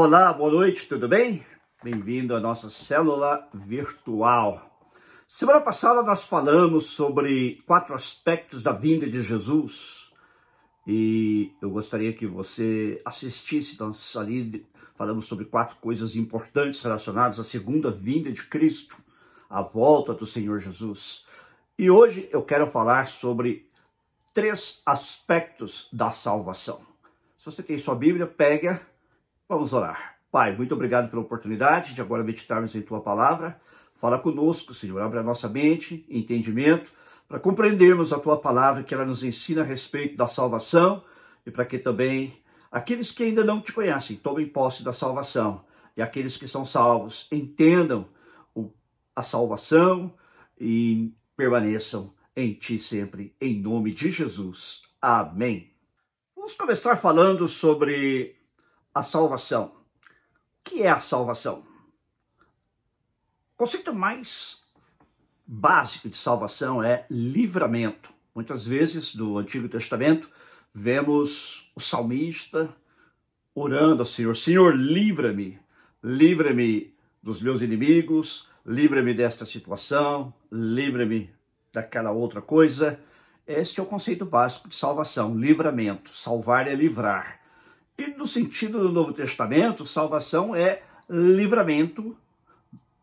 Olá, boa noite, tudo bem? Bem-vindo à nossa célula virtual. Semana passada nós falamos sobre quatro aspectos da vinda de Jesus e eu gostaria que você assistisse. Nós ali falamos sobre quatro coisas importantes relacionadas à segunda vinda de Cristo, a volta do Senhor Jesus. E hoje eu quero falar sobre três aspectos da salvação. Se você tem sua Bíblia, pega Vamos orar. Pai, muito obrigado pela oportunidade de agora meditarmos em Tua palavra. Fala conosco, Senhor. Abre a nossa mente, entendimento, para compreendermos a Tua palavra, que ela nos ensina a respeito da salvação e para que também aqueles que ainda não te conhecem tomem posse da salvação e aqueles que são salvos entendam a salvação e permaneçam em Ti sempre, em nome de Jesus. Amém. Vamos começar falando sobre a salvação. O que é a salvação? O conceito mais básico de salvação é livramento. Muitas vezes no Antigo Testamento vemos o salmista orando ao Senhor: Senhor, livra-me, livra-me dos meus inimigos, livra-me desta situação, livra-me daquela outra coisa. Este é o conceito básico de salvação, livramento. Salvar é livrar. E no sentido do Novo Testamento, salvação é livramento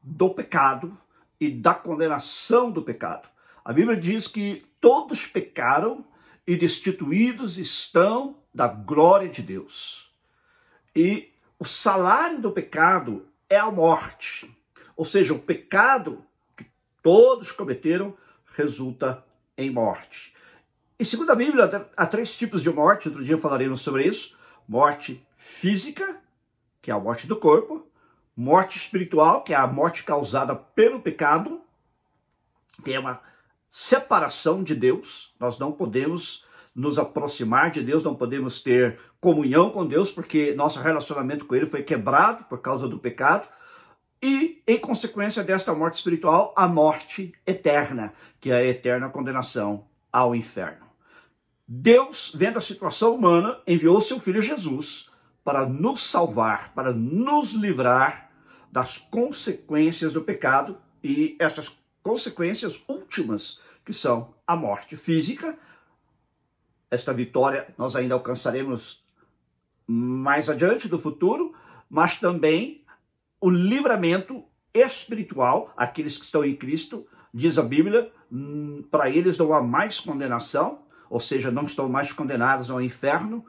do pecado e da condenação do pecado. A Bíblia diz que todos pecaram e destituídos estão da glória de Deus. E o salário do pecado é a morte. Ou seja, o pecado que todos cometeram resulta em morte. E segundo a Bíblia, há três tipos de morte, outro dia falaremos sobre isso morte física, que é a morte do corpo, morte espiritual, que é a morte causada pelo pecado, que é uma separação de Deus. Nós não podemos nos aproximar de Deus, não podemos ter comunhão com Deus, porque nosso relacionamento com Ele foi quebrado por causa do pecado. E, em consequência desta morte espiritual, a morte eterna, que é a eterna condenação ao inferno. Deus, vendo a situação humana, enviou seu filho Jesus para nos salvar, para nos livrar das consequências do pecado e estas consequências últimas, que são a morte física. Esta vitória nós ainda alcançaremos mais adiante do futuro, mas também o livramento espiritual, aqueles que estão em Cristo, diz a Bíblia, hum, para eles não há mais condenação, ou seja, não estão mais condenados ao inferno,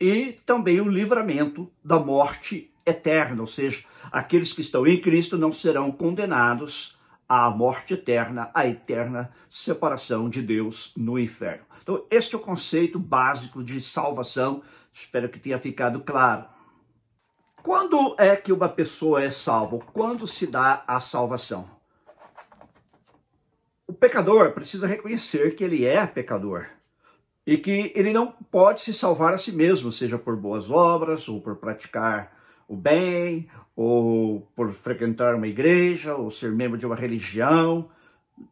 e também o livramento da morte eterna, ou seja, aqueles que estão em Cristo não serão condenados à morte eterna, à eterna separação de Deus no inferno. Então, este é o conceito básico de salvação, espero que tenha ficado claro. Quando é que uma pessoa é salva? Quando se dá a salvação? O pecador precisa reconhecer que ele é pecador e que ele não pode se salvar a si mesmo, seja por boas obras, ou por praticar o bem, ou por frequentar uma igreja, ou ser membro de uma religião.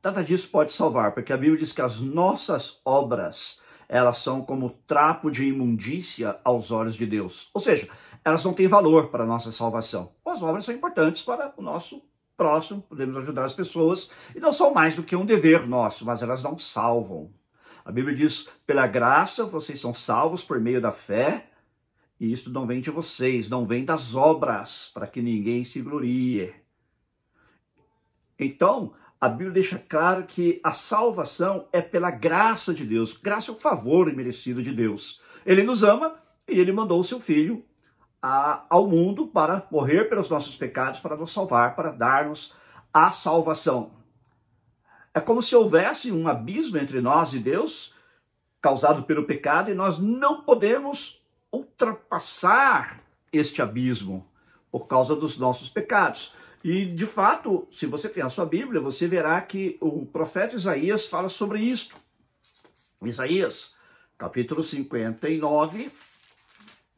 Nada disso pode salvar, porque a Bíblia diz que as nossas obras, elas são como trapo de imundícia aos olhos de Deus. Ou seja, elas não têm valor para a nossa salvação. As obras são importantes para o nosso próximo, podemos ajudar as pessoas, e não são mais do que um dever nosso, mas elas não salvam. A Bíblia diz: pela graça vocês são salvos por meio da fé, e isto não vem de vocês, não vem das obras, para que ninguém se glorie. Então, a Bíblia deixa claro que a salvação é pela graça de Deus. Graça é o favor imerecido de Deus. Ele nos ama e ele mandou o seu filho a, ao mundo para morrer pelos nossos pecados, para nos salvar, para dar-nos a salvação. É como se houvesse um abismo entre nós e Deus, causado pelo pecado, e nós não podemos ultrapassar este abismo por causa dos nossos pecados. E, de fato, se você tem a sua Bíblia, você verá que o profeta Isaías fala sobre isto. Isaías, capítulo 59,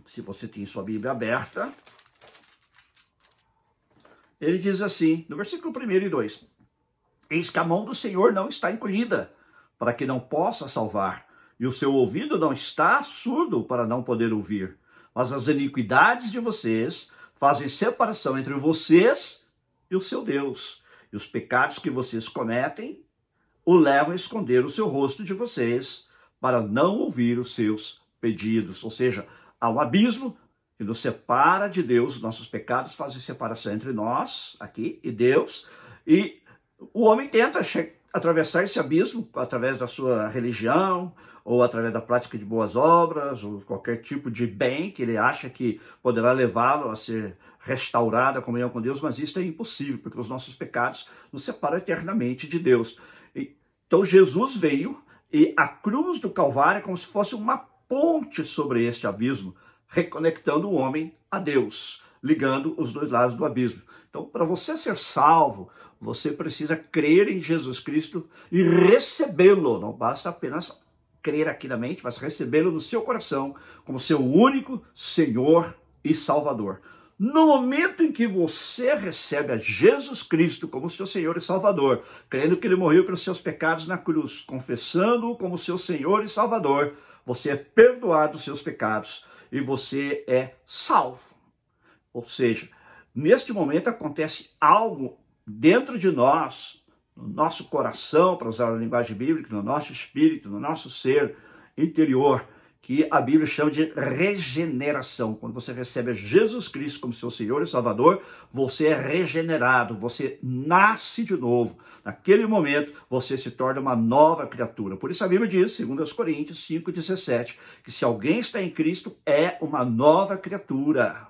se você tem sua Bíblia aberta, ele diz assim, no versículo 1 e 2: Eis que a mão do Senhor não está encolhida, para que não possa salvar, e o seu ouvido não está surdo para não poder ouvir. Mas as iniquidades de vocês fazem separação entre vocês e o seu Deus. E os pecados que vocês cometem o levam a esconder o seu rosto de vocês para não ouvir os seus pedidos. Ou seja, há um abismo que nos separa de Deus, nossos pecados fazem separação entre nós, aqui, e Deus, e o homem tenta atravessar esse abismo através da sua religião, ou através da prática de boas obras, ou qualquer tipo de bem que ele acha que poderá levá-lo a ser restaurado a comunhão com Deus, mas isso é impossível, porque os nossos pecados nos separam eternamente de Deus. Então Jesus veio e a cruz do Calvário é como se fosse uma ponte sobre este abismo, reconectando o homem a Deus, ligando os dois lados do abismo. Então, para você ser salvo, você precisa crer em Jesus Cristo e recebê-lo. Não basta apenas crer aqui na mente, mas recebê-lo no seu coração como seu único Senhor e Salvador. No momento em que você recebe a Jesus Cristo como seu Senhor e Salvador, crendo que ele morreu pelos seus pecados na cruz, confessando-o como seu Senhor e Salvador, você é perdoado dos seus pecados e você é salvo. Ou seja, neste momento acontece algo dentro de nós, no nosso coração, para usar a linguagem bíblica, no nosso espírito, no nosso ser interior, que a Bíblia chama de regeneração. Quando você recebe Jesus Cristo como seu Senhor e Salvador, você é regenerado, você nasce de novo. Naquele momento, você se torna uma nova criatura. Por isso a Bíblia diz, segundo os Coríntios 5:17, que se alguém está em Cristo, é uma nova criatura.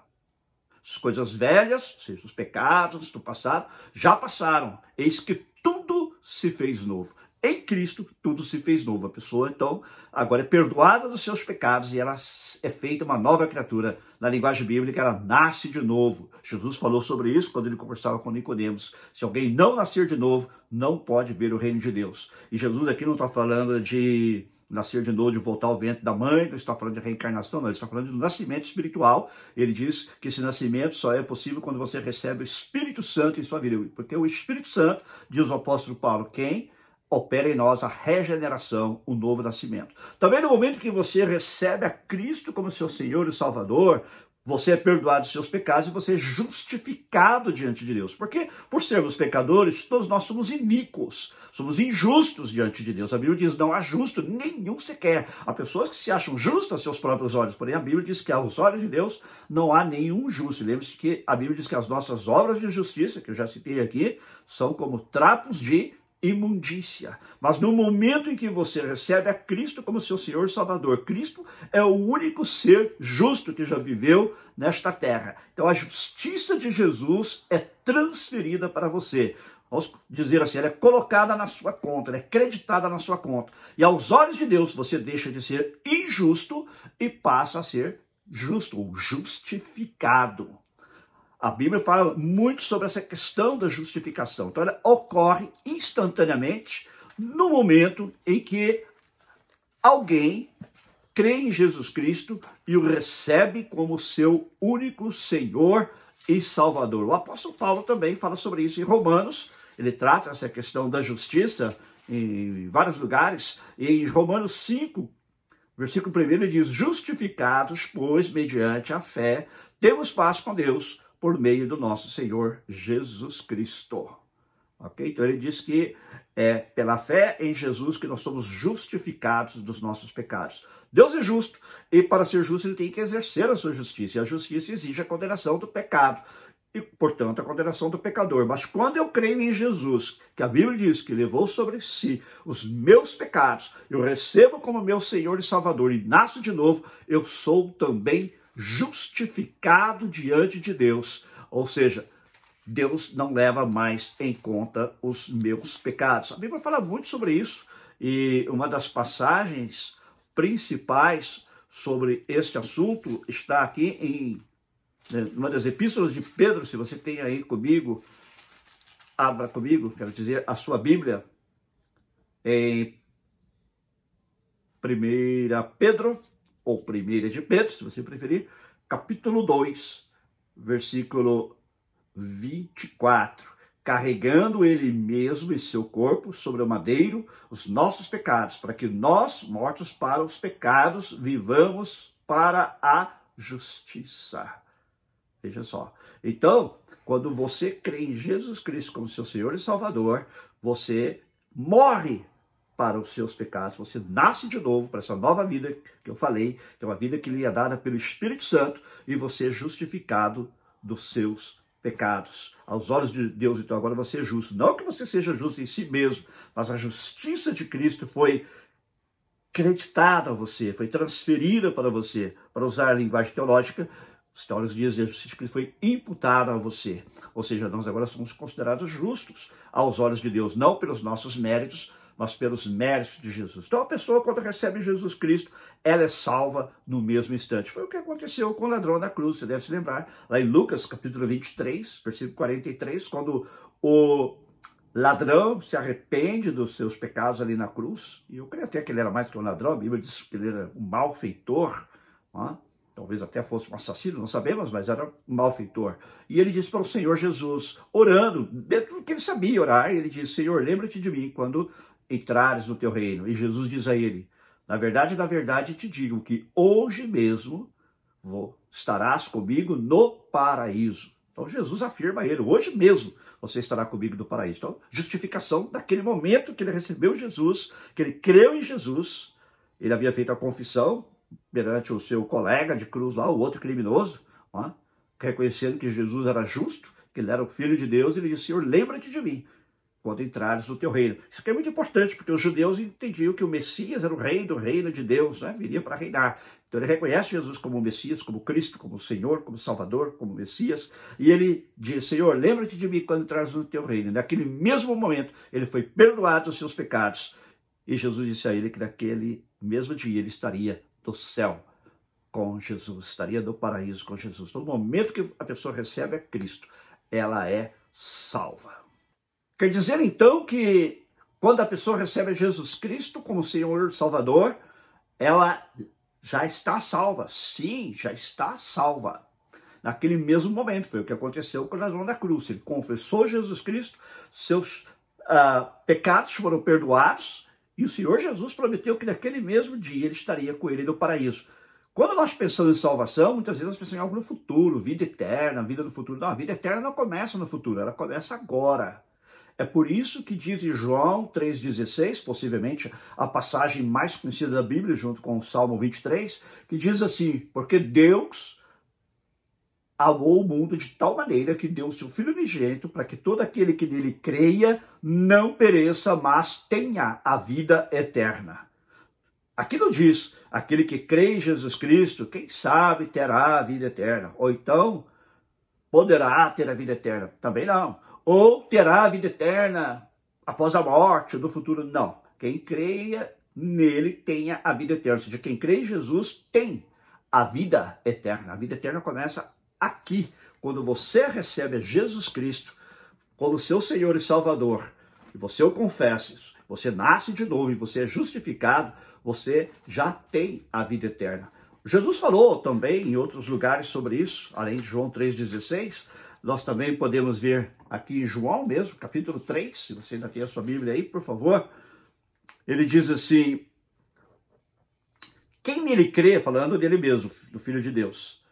As coisas velhas, seja os pecados do passado, já passaram. Eis que tudo se fez novo. Em Cristo, tudo se fez novo. A pessoa, então, agora é perdoada dos seus pecados e ela é feita uma nova criatura. Na linguagem bíblica, ela nasce de novo. Jesus falou sobre isso quando ele conversava com Nicodemos. Se alguém não nascer de novo, não pode ver o reino de Deus. E Jesus aqui não está falando de nascer de novo, de voltar ao ventre da mãe, não está falando de reencarnação, não, ele está falando de nascimento espiritual. Ele diz que esse nascimento só é possível quando você recebe o Espírito Santo em sua vida. Porque o Espírito Santo, diz o apóstolo Paulo, quem opera em nós a regeneração, o novo nascimento. Também no momento que você recebe a Cristo como seu Senhor e Salvador, você é perdoado dos seus pecados e você é justificado diante de Deus. Porque, por sermos pecadores, todos nós somos iníquos, somos injustos diante de Deus. A Bíblia diz: não há justo nenhum sequer. Há pessoas que se acham justas aos seus próprios olhos, porém a Bíblia diz que aos olhos de Deus não há nenhum justo. Lembre-se que a Bíblia diz que as nossas obras de justiça, que eu já citei aqui, são como trapos de imundícia. Mas no momento em que você recebe a Cristo como seu Senhor e Salvador, Cristo é o único ser justo que já viveu nesta terra. Então a justiça de Jesus é transferida para você. Vamos dizer assim, ela é colocada na sua conta, ela é creditada na sua conta. E aos olhos de Deus, você deixa de ser injusto e passa a ser justo ou justificado. A Bíblia fala muito sobre essa questão da justificação. Então, ela ocorre instantaneamente no momento em que alguém crê em Jesus Cristo e o recebe como seu único Senhor e Salvador. O apóstolo Paulo também fala sobre isso em Romanos. Ele trata essa questão da justiça em vários lugares. Em Romanos 5, versículo 1, ele diz: Justificados, pois, mediante a fé, temos paz com Deus por meio do nosso Senhor Jesus Cristo. Ok? Então ele diz que é pela fé em Jesus que nós somos justificados dos nossos pecados. Deus é justo e para ser justo ele tem que exercer a sua justiça. E a justiça exige a condenação do pecado e, portanto, a condenação do pecador. Mas quando eu creio em Jesus, que a Bíblia diz que levou sobre si os meus pecados, eu recebo como meu Senhor e Salvador e nasço de novo, eu sou também justificado diante de Deus. Ou seja, Deus não leva mais em conta os meus pecados. A Bíblia fala muito sobre isso e uma das passagens principais sobre este assunto está aqui em né, uma das epístolas de Pedro, se você tem aí comigo, abra comigo, quero dizer, a sua Bíblia, em 1 Pedro, ou primeira de Pedro, se você preferir, capítulo 2, versículo 24. Carregando ele mesmo em seu corpo sobre o madeiro os nossos pecados, para que nós, mortos para os pecados, vivamos para a justiça. Veja só. Então, quando você crê em Jesus Cristo como seu Senhor e Salvador, você morre para os seus pecados, você nasce de novo para essa nova vida que eu falei, que é uma vida que lhe é dada pelo Espírito Santo, e você é justificado dos seus pecados. Aos olhos de Deus, então agora você é justo. Não que você seja justo em si mesmo, mas a justiça de Cristo foi creditada a você, foi transferida para você, para usar a linguagem teológica, os teólogos dizem que a justiça de Cristo foi imputada a você. Ou seja, nós agora somos considerados justos aos olhos de Deus, não pelos nossos méritos, mas pelos méritos de Jesus. Então a pessoa, quando recebe Jesus Cristo, ela é salva no mesmo instante. Foi o que aconteceu com o ladrão na cruz, você deve se lembrar, lá em Lucas capítulo 23, versículo 43, quando o ladrão se arrepende dos seus pecados ali na cruz, e eu creio até que ele era mais que um ladrão, a Bíblia diz que ele era um malfeitor, talvez até fosse um assassino, não sabemos, mas era um malfeitor. E ele disse para o Senhor Jesus, orando, dentro do que ele sabia orar, ele disse, Senhor, lembra-te de mim quando entrares no teu reino. E Jesus diz a ele, na verdade, na verdade te digo que hoje mesmo vou, estarás comigo no paraíso. Então Jesus afirma a ele, hoje mesmo você estará comigo no paraíso. Então, justificação daquele momento que ele recebeu Jesus, que ele creu em Jesus, ele havia feito a confissão perante o seu colega de cruz lá, o outro criminoso, reconhecendo que Jesus era justo, que ele era o Filho de Deus, ele disse, Senhor, lembra-te de mim quando entrares no teu reino. Isso aqui é muito importante, porque os judeus entendiam que o Messias era o rei do reino de Deus, né? viria para reinar. Então ele reconhece Jesus como Messias, como Cristo, como Senhor, como Salvador, como Messias, e ele diz, Senhor, lembra-te de mim quando entrares no teu reino. naquele mesmo momento, ele foi perdoado dos seus pecados, e Jesus disse a ele que naquele mesmo dia ele estaria do céu com Jesus, estaria no paraíso com Jesus. Todo momento que a pessoa recebe a Cristo, ela é salva. Quer dizer então que quando a pessoa recebe Jesus Cristo como Senhor Salvador, ela já está salva. Sim, já está salva. Naquele mesmo momento, foi o que aconteceu com o da cruz. Ele confessou Jesus Cristo, seus uh, pecados foram perdoados, e o Senhor Jesus prometeu que naquele mesmo dia ele estaria com ele no paraíso. Quando nós pensamos em salvação, muitas vezes nós pensamos em algo no futuro, vida eterna, vida no futuro. Não, a vida eterna não começa no futuro, ela começa agora. É por isso que diz em João 3,16, possivelmente a passagem mais conhecida da Bíblia, junto com o Salmo 23, que diz assim: Porque Deus amou o mundo de tal maneira que deu o seu Filho unigênito para que todo aquele que nele creia não pereça, mas tenha a vida eterna. Aqui não diz aquele que crê em Jesus Cristo, quem sabe terá a vida eterna, ou então poderá ter a vida eterna. Também não ou terá a vida eterna após a morte, no futuro. Não. Quem creia nele tenha a vida eterna. Ou seja, quem crê em Jesus tem a vida eterna. A vida eterna começa aqui, quando você recebe Jesus Cristo como seu Senhor e Salvador, e você o confessa, você nasce de novo e você é justificado, você já tem a vida eterna. Jesus falou também em outros lugares sobre isso, além de João 3,16, nós também podemos ver aqui em João mesmo, capítulo 3, se você ainda tem a sua Bíblia aí, por favor. Ele diz assim: Quem nele crê, falando dele mesmo, do Filho de Deus,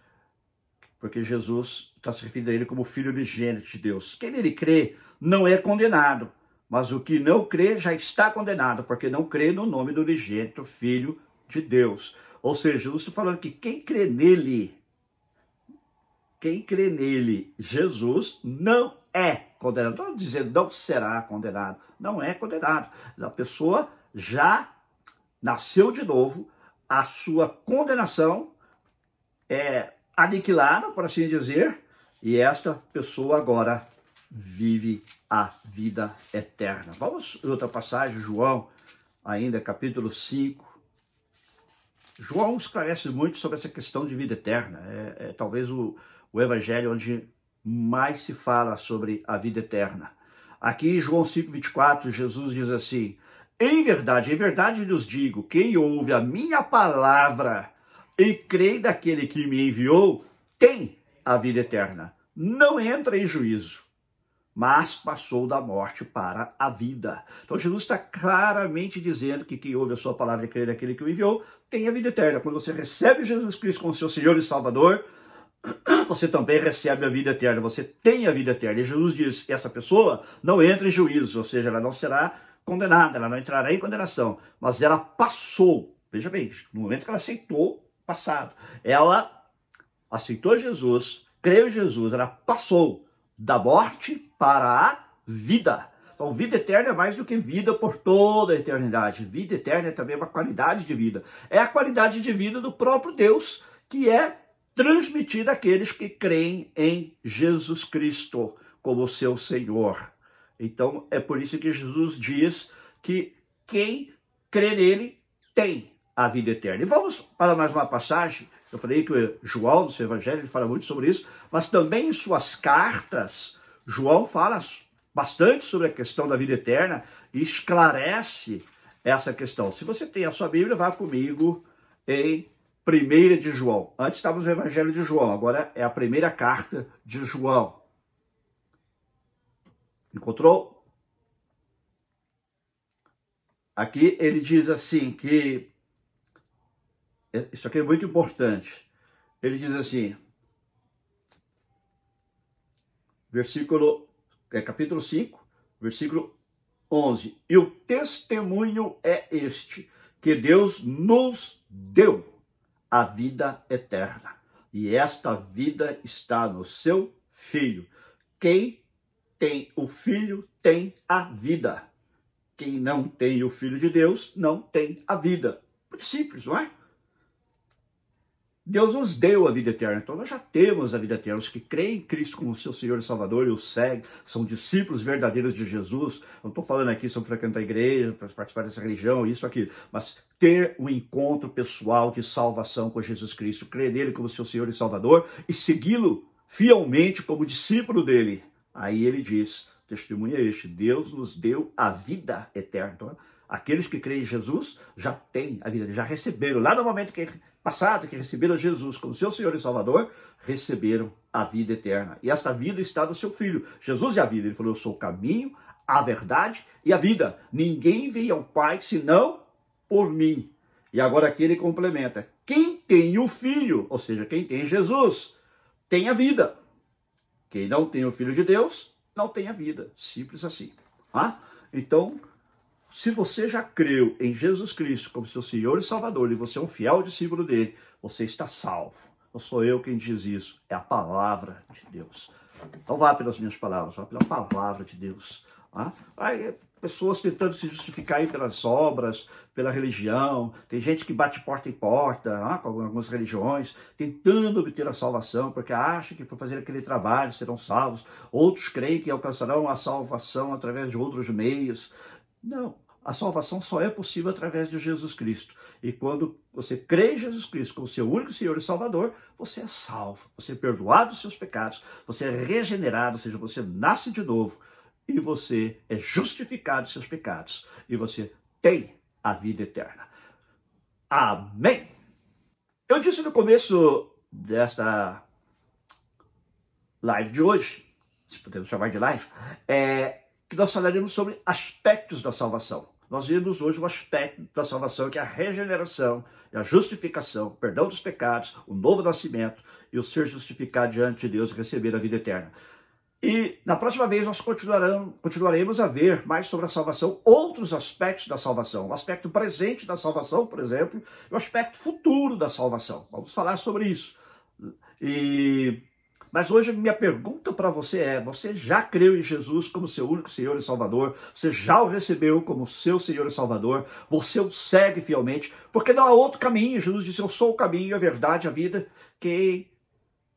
porque Jesus está se referindo a ele como Filho unigênito de Deus. Quem nele crê não é condenado, mas o que não crê já está condenado, porque não crê no nome do unigênito Filho de Deus. Ou seja, Jesus está falando que quem crê nele quem crê nele, Jesus, não é condenado. Estou dizendo não será condenado. Não é condenado. A pessoa já nasceu de novo, a sua condenação é aniquilada, por assim dizer, e esta pessoa agora vive a vida eterna. Vamos outra passagem, João, ainda capítulo 5. João esclarece muito sobre essa questão de vida eterna. É, é talvez o, o evangelho onde mais se fala sobre a vida eterna. Aqui João 5:24, Jesus diz assim: Em verdade, em verdade lhes digo, quem ouve a minha palavra e crê daquele que me enviou, tem a vida eterna. Não entra em juízo, mas passou da morte para a vida. Então Jesus está claramente dizendo que quem ouve a sua palavra e crê naquele que o enviou, tem a vida eterna. Quando você recebe Jesus Cristo como seu Senhor e Salvador, você também recebe a vida eterna, você tem a vida eterna. E Jesus diz: essa pessoa não entra em juízo, ou seja, ela não será condenada, ela não entrará em condenação, mas ela passou. Veja bem, no momento que ela aceitou passado, ela aceitou Jesus, creu em Jesus, ela passou da morte para a vida. Então, vida eterna é mais do que vida por toda a eternidade. Vida eterna é também uma qualidade de vida. É a qualidade de vida do próprio Deus que é transmitida àqueles que creem em Jesus Cristo como seu Senhor. Então, é por isso que Jesus diz que quem crê nele tem a vida eterna. E vamos para mais uma passagem. Eu falei que João, no seu evangelho, ele fala muito sobre isso, mas também em suas cartas, João fala bastante sobre a questão da vida eterna e esclarece essa questão. Se você tem a sua Bíblia, vá comigo em 1 de João. Antes estávamos no Evangelho de João, agora é a primeira carta de João. Encontrou? Aqui ele diz assim que isso aqui é muito importante. Ele diz assim, versículo, é, capítulo 5, versículo 11. E o testemunho é este, que Deus nos deu a vida eterna. E esta vida está no seu Filho. Quem tem o Filho tem a vida. Quem não tem o Filho de Deus não tem a vida. Muito simples, não é? Deus nos deu a vida eterna, então nós já temos a vida eterna. Os que creem em Cristo como seu Senhor e Salvador e o seguem, são discípulos verdadeiros de Jesus. Não estou falando aqui sobre frequentar a igreja, para participar dessa religião, isso, aqui, mas ter um encontro pessoal de salvação com Jesus Cristo, crer nele como seu Senhor e Salvador e segui-lo fielmente como discípulo dele. Aí ele diz: testemunha este, Deus nos deu a vida eterna. Então, aqueles que creem em Jesus já têm a vida, já receberam. Lá no momento que passado, que receberam Jesus como seu Senhor e Salvador, receberam a vida eterna. E esta vida está no seu Filho. Jesus é a vida. Ele falou: Eu sou o caminho, a verdade e a vida. Ninguém vem ao Pai senão por mim. E agora aqui ele complementa: Quem tem o Filho, ou seja, quem tem Jesus, tem a vida. Quem não tem o Filho de Deus, não tem a vida. Simples assim. Ah? Então, se você já creu em Jesus Cristo como seu Senhor e Salvador, e você é um fiel discípulo dele, você está salvo. Não sou eu quem diz isso, é a palavra de Deus. Então vá pelas minhas palavras, vá pela palavra de Deus. Ah? Aí, pessoas tentando se justificar aí pelas obras, pela religião. Tem gente que bate porta em porta, ah, com algumas religiões, tentando obter a salvação, porque acha que por fazer aquele trabalho serão salvos. Outros creem que alcançarão a salvação através de outros meios. Não, a salvação só é possível através de Jesus Cristo. E quando você crê em Jesus Cristo como seu único Senhor e Salvador, você é salvo, você é perdoado dos seus pecados, você é regenerado, ou seja, você nasce de novo e você é justificado dos seus pecados e você tem a vida eterna. Amém. Eu disse no começo desta live de hoje, se podemos chamar de live, é, que nós falaremos sobre aspectos da salvação. Nós vimos hoje um aspecto da salvação que é a regeneração, a justificação, o perdão dos pecados, o novo nascimento e o ser justificado diante de Deus e receber a vida eterna. E na próxima vez nós continuaremos a ver mais sobre a salvação, outros aspectos da salvação, o aspecto presente da salvação, por exemplo, e o aspecto futuro da salvação. Vamos falar sobre isso. E mas hoje minha pergunta para você é: você já creu em Jesus como seu único Senhor e Salvador? Você já o recebeu como seu Senhor e Salvador? Você o segue fielmente? Porque não há outro caminho. Jesus disse: Eu sou o caminho, a verdade, a vida. Que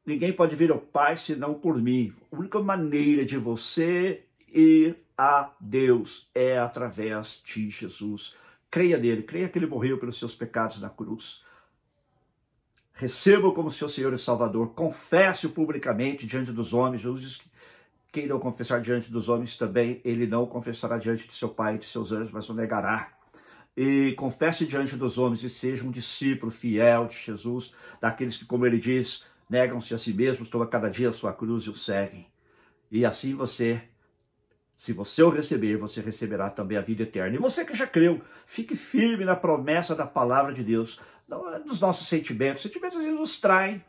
ninguém pode vir ao Pai senão por mim. A única maneira de você ir a Deus é através de Jesus. Creia nele, creia que ele morreu pelos seus pecados na cruz receba como seu Senhor e Salvador, confesse-o publicamente diante dos homens. Jesus diz que quem não confessar diante dos homens também, ele não confessará diante de seu Pai e de seus anjos, mas o negará. E confesse diante dos homens e seja um discípulo fiel de Jesus, daqueles que, como ele diz, negam-se a si mesmos, tomam cada dia a sua cruz e o seguem. E assim você, se você o receber, você receberá também a vida eterna. E você que já creu, fique firme na promessa da palavra de Deus dos nossos sentimentos. Sentimentos às vezes nos traem,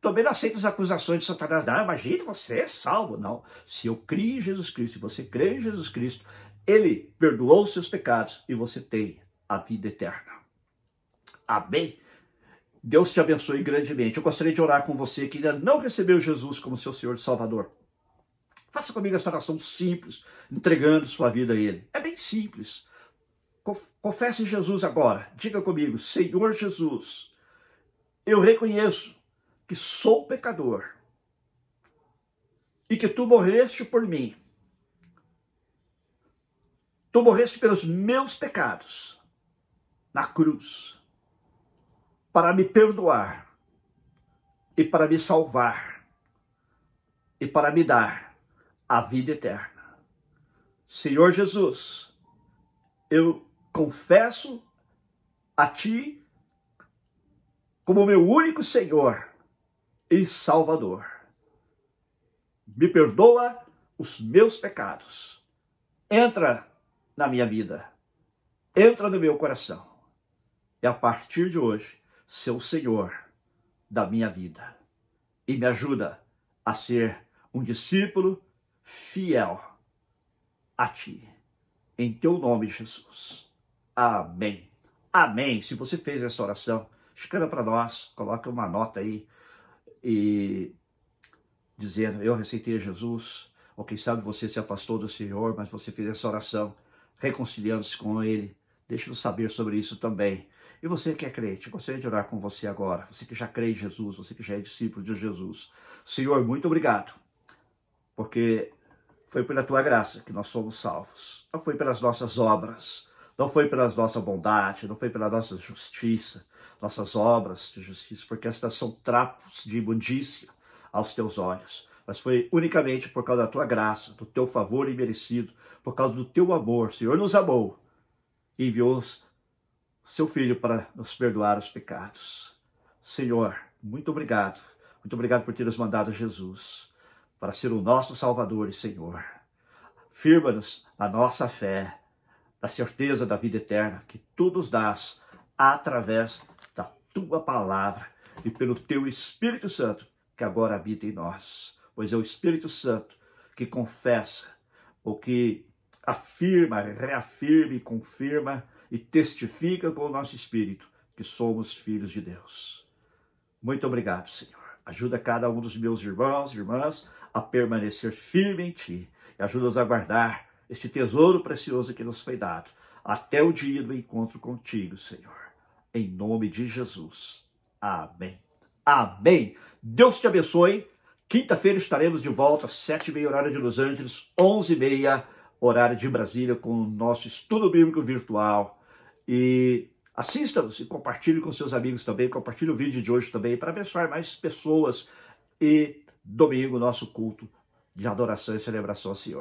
também não aceito as acusações de Satanás. Não, imagine, você é salvo. Não. Se eu criei em Jesus Cristo e você crê em Jesus Cristo, ele perdoou os seus pecados e você tem a vida eterna. Amém? Deus te abençoe grandemente. Eu gostaria de orar com você que ainda não recebeu Jesus como seu Senhor e Salvador. Faça comigo esta oração simples, entregando sua vida a Ele. É bem simples. Confesse Jesus agora. Diga comigo, Senhor Jesus, eu reconheço que sou pecador e que tu morreste por mim. Tu morreste pelos meus pecados na cruz para me perdoar e para me salvar e para me dar a vida eterna. Senhor Jesus, eu confesso a Ti como meu único Senhor e Salvador. Me perdoa os meus pecados. Entra na minha vida. Entra no meu coração. E a partir de hoje, ser o Senhor da minha vida. E me ajuda a ser um discípulo fiel a Ti. Em Teu nome, Jesus. Amém. Amém. Se você fez essa oração, escreva para nós, coloque uma nota aí e dizendo: Eu receitei Jesus. Ou quem sabe você se afastou do Senhor, mas você fez essa oração, reconciliando-se com Ele. Deixe-nos saber sobre isso também. E você que é crente, gostaria de orar com você agora. Você que já crê em Jesus, você que já é discípulo de Jesus. Senhor, muito obrigado, porque foi pela tua graça que nós somos salvos. Não foi pelas nossas obras, não foi pela nossa bondade, não foi pela nossa justiça, nossas obras de justiça, porque estas são trapos de imundícia aos teus olhos. Mas foi unicamente por causa da tua graça, do teu favor imerecido, por causa do teu amor. O Senhor nos amou e enviou seu Filho para nos perdoar os pecados. Senhor, muito obrigado. Muito obrigado por ter nos mandado Jesus para ser o nosso Salvador e Senhor. Firma-nos a nossa fé a certeza da vida eterna que tu nos dás através da tua palavra e pelo teu Espírito Santo que agora habita em nós. Pois é o Espírito Santo que confessa, ou que afirma, reafirma e confirma e testifica com o nosso espírito que somos filhos de Deus. Muito obrigado, Senhor. Ajuda cada um dos meus irmãos e irmãs a permanecer firme em Ti e ajuda-os a guardar este tesouro precioso que nos foi dado, até o dia do encontro contigo, Senhor. Em nome de Jesus. Amém. Amém. Deus te abençoe. Quinta-feira estaremos de volta, sete e meia horário de Los Angeles, onze e meia horário de Brasília, com o nosso estudo bíblico virtual. E assista-nos e compartilhe com seus amigos também. Compartilhe o vídeo de hoje também para abençoar mais pessoas. E domingo, nosso culto de adoração e celebração ao Senhor.